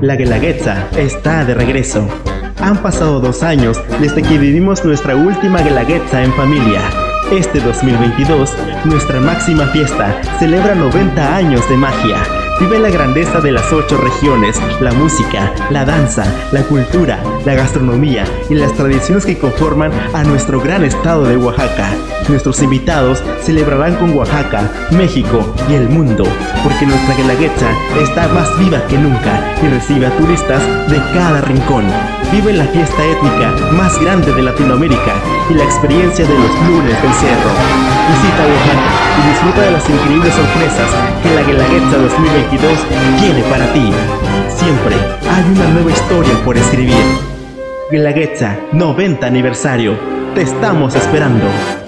La Guelaguetza está de regreso. Han pasado dos años desde que vivimos nuestra última Guelaguetza en familia. Este 2022, nuestra máxima fiesta celebra 90 años de magia. Vive la grandeza de las ocho regiones, la música, la danza, la cultura, la gastronomía y las tradiciones que conforman a nuestro gran estado de Oaxaca. Nuestros invitados celebrarán con Oaxaca, México y el mundo, porque nuestra Guelaguetza está más viva que nunca y recibe a turistas de cada rincón. Vive la fiesta étnica más grande de Latinoamérica y la experiencia de los lunes del cerro. Visita Oaxaca y disfruta de las increíbles sorpresas que la Guelaguetza 2022 tiene para ti. Siempre hay una nueva historia por escribir. Guelaguetza 90 aniversario. Te estamos esperando.